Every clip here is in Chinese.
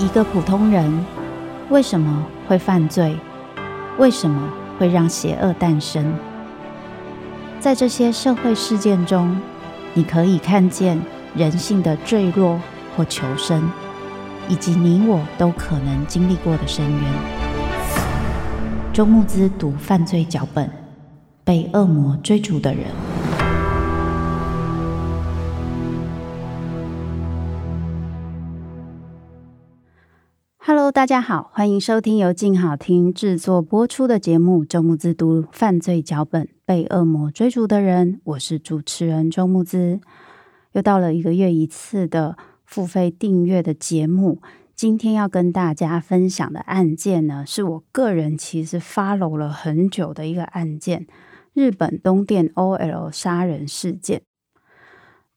一个普通人为什么会犯罪？为什么会让邪恶诞生？在这些社会事件中，你可以看见人性的坠落或求生，以及你我都可能经历过的深渊。周慕姿读犯罪脚本，被恶魔追逐的人。Hello，大家好，欢迎收听由静好听制作播出的节目《周慕姿读犯罪脚本：被恶魔追逐的人》，我是主持人周慕姿。又到了一个月一次的付费订阅的节目，今天要跟大家分享的案件呢，是我个人其实 follow 了很久的一个案件——日本东电 OL 杀人事件。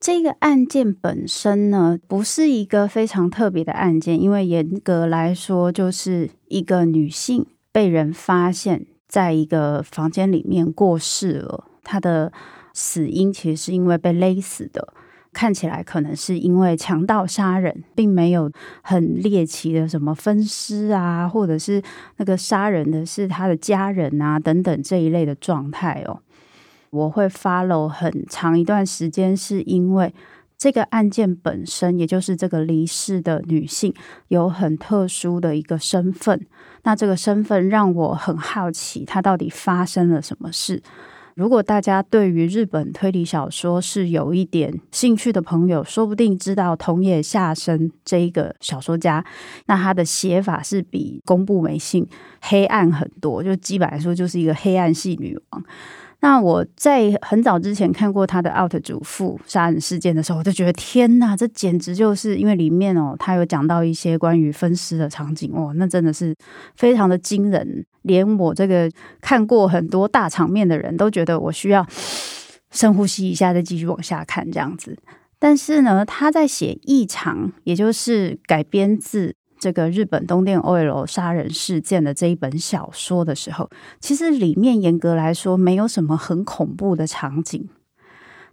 这个案件本身呢，不是一个非常特别的案件，因为严格来说，就是一个女性被人发现在一个房间里面过世了。她的死因其实是因为被勒死的，看起来可能是因为强盗杀人，并没有很猎奇的什么分尸啊，或者是那个杀人的是他的家人啊等等这一类的状态哦。我会 follow 很长一段时间，是因为这个案件本身，也就是这个离世的女性有很特殊的一个身份。那这个身份让我很好奇，她到底发生了什么事？如果大家对于日本推理小说是有一点兴趣的朋友，说不定知道桐野夏生这一个小说家。那他的写法是比宫部美幸黑暗很多，就基本来说就是一个黑暗系女王。那我在很早之前看过他的《out 主妇杀人事件》的时候，我就觉得天哪，这简直就是因为里面哦，他有讲到一些关于分尸的场景哦，那真的是非常的惊人，连我这个看过很多大场面的人都觉得我需要深呼吸一下，再继续往下看这样子。但是呢，他在写异常，也就是改编自。这个日本东电 OL 杀人事件的这一本小说的时候，其实里面严格来说没有什么很恐怖的场景，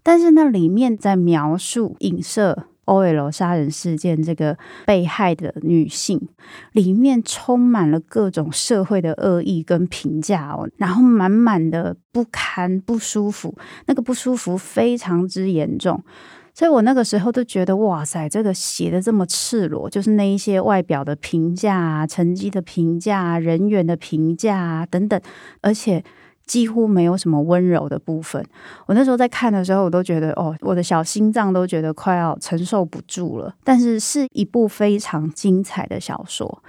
但是那里面在描述影射 OL 杀人事件这个被害的女性，里面充满了各种社会的恶意跟评价哦，然后满满的不堪、不舒服，那个不舒服非常之严重。所以我那个时候都觉得，哇塞，这个写的这么赤裸，就是那一些外表的评价啊、成绩的评价啊、人缘的评价啊等等，而且几乎没有什么温柔的部分。我那时候在看的时候，我都觉得，哦，我的小心脏都觉得快要承受不住了。但是是一部非常精彩的小说。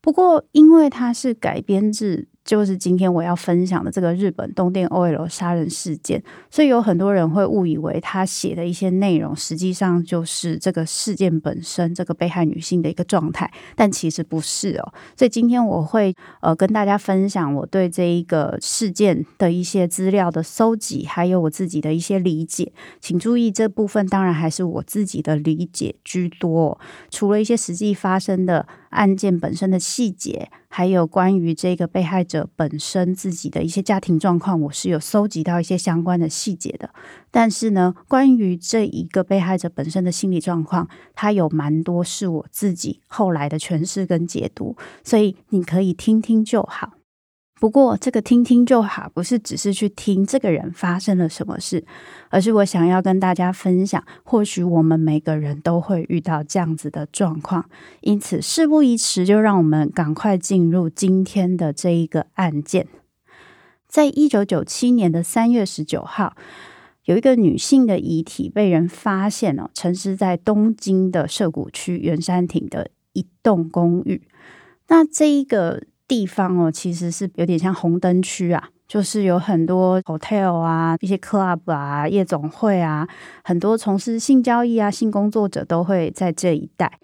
不过，因为它是改编自。就是今天我要分享的这个日本东电 OL 杀人事件，所以有很多人会误以为他写的一些内容，实际上就是这个事件本身，这个被害女性的一个状态，但其实不是哦。所以今天我会呃跟大家分享我对这一个事件的一些资料的搜集，还有我自己的一些理解。请注意，这部分当然还是我自己的理解居多，除了一些实际发生的案件本身的细节。还有关于这个被害者本身自己的一些家庭状况，我是有搜集到一些相关的细节的。但是呢，关于这一个被害者本身的心理状况，它有蛮多是我自己后来的诠释跟解读，所以你可以听听就好。不过，这个听听就好，不是只是去听这个人发生了什么事，而是我想要跟大家分享，或许我们每个人都会遇到这样子的状况。因此，事不宜迟，就让我们赶快进入今天的这一个案件。在一九九七年的三月十九号，有一个女性的遗体被人发现哦，沉尸在东京的涩谷区原山町的一栋公寓。那这一个。地方哦，其实是有点像红灯区啊，就是有很多 hotel 啊、一些 club 啊、夜总会啊，很多从事性交易啊、性工作者都会在这一带。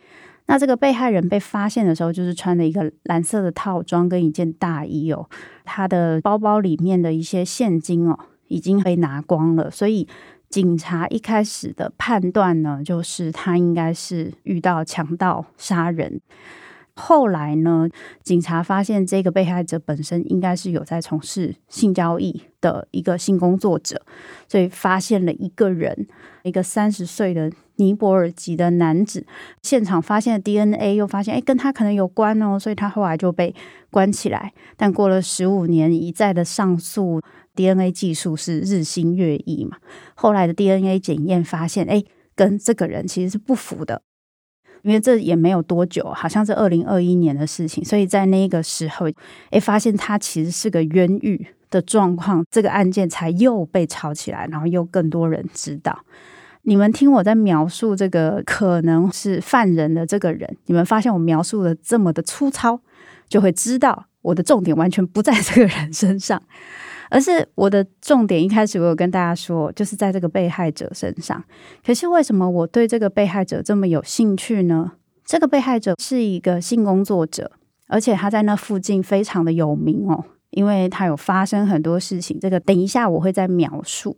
那这个被害人被发现的时候，就是穿了一个蓝色的套装跟一件大衣哦，他的包包里面的一些现金哦已经被拿光了，所以警察一开始的判断呢，就是他应该是遇到强盗杀人。后来呢，警察发现这个被害者本身应该是有在从事性交易的一个性工作者，所以发现了一个人，一个三十岁的尼泊尔籍的男子，现场发现的 DNA 又发现，哎，跟他可能有关哦，所以他后来就被关起来。但过了十五年，一再的上诉，DNA 技术是日新月异嘛，后来的 DNA 检验发现，哎，跟这个人其实是不符的。因为这也没有多久，好像是二零二一年的事情，所以在那个时候，诶，发现他其实是个冤狱的状况，这个案件才又被炒起来，然后又更多人知道。你们听我在描述这个可能是犯人的这个人，你们发现我描述的这么的粗糙，就会知道我的重点完全不在这个人身上。而是我的重点，一开始我有跟大家说，就是在这个被害者身上。可是为什么我对这个被害者这么有兴趣呢？这个被害者是一个性工作者，而且他在那附近非常的有名哦，因为他有发生很多事情。这个等一下我会再描述。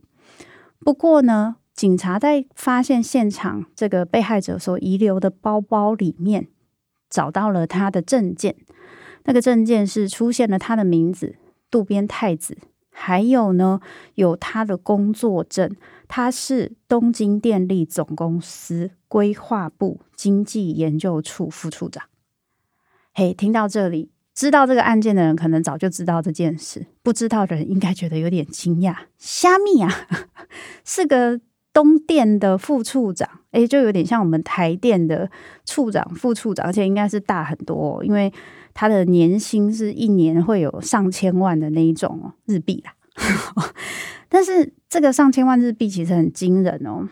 不过呢，警察在发现现场这个被害者所遗留的包包里面，找到了他的证件。那个证件是出现了他的名字渡边太子。还有呢，有他的工作证，他是东京电力总公司规划部经济研究处副处长。嘿，听到这里，知道这个案件的人可能早就知道这件事，不知道的人应该觉得有点惊讶。虾米啊，是个东电的副处长，诶，就有点像我们台电的处长、副处长，而且应该是大很多，因为。他的年薪是一年会有上千万的那一种日币啦，但是这个上千万日币其实很惊人哦。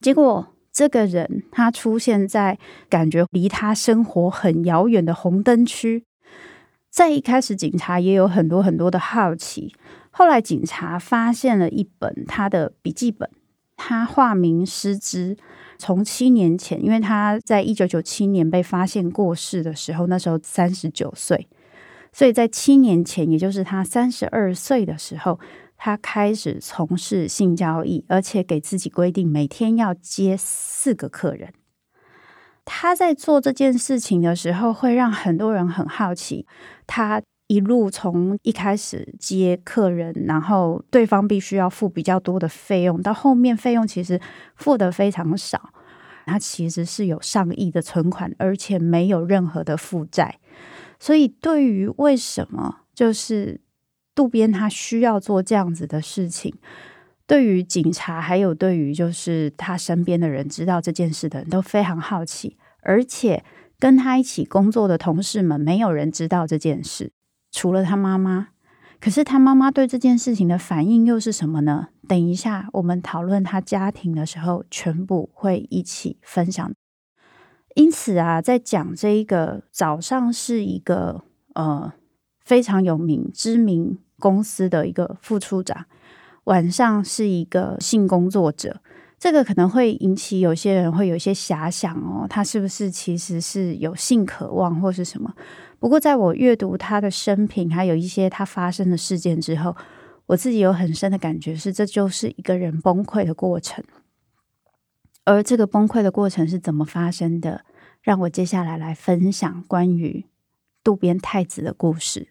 结果这个人他出现在感觉离他生活很遥远的红灯区，在一开始警察也有很多很多的好奇，后来警察发现了一本他的笔记本，他化名失之。从七年前，因为他在一九九七年被发现过世的时候，那时候三十九岁，所以在七年前，也就是他三十二岁的时候，他开始从事性交易，而且给自己规定每天要接四个客人。他在做这件事情的时候，会让很多人很好奇。他一路从一开始接客人，然后对方必须要付比较多的费用，到后面费用其实付得非常少。他其实是有上亿的存款，而且没有任何的负债。所以，对于为什么就是渡边他需要做这样子的事情，对于警察还有对于就是他身边的人知道这件事的人都非常好奇，而且跟他一起工作的同事们没有人知道这件事，除了他妈妈。可是他妈妈对这件事情的反应又是什么呢？等一下我们讨论他家庭的时候，全部会一起分享。因此啊，在讲这一个早上是一个呃非常有名知名公司的一个副处长，晚上是一个性工作者，这个可能会引起有些人会有一些遐想哦，他是不是其实是有性渴望或是什么？不过，在我阅读他的生平，还有一些他发生的事件之后，我自己有很深的感觉是，这就是一个人崩溃的过程。而这个崩溃的过程是怎么发生的？让我接下来来分享关于渡边太子的故事。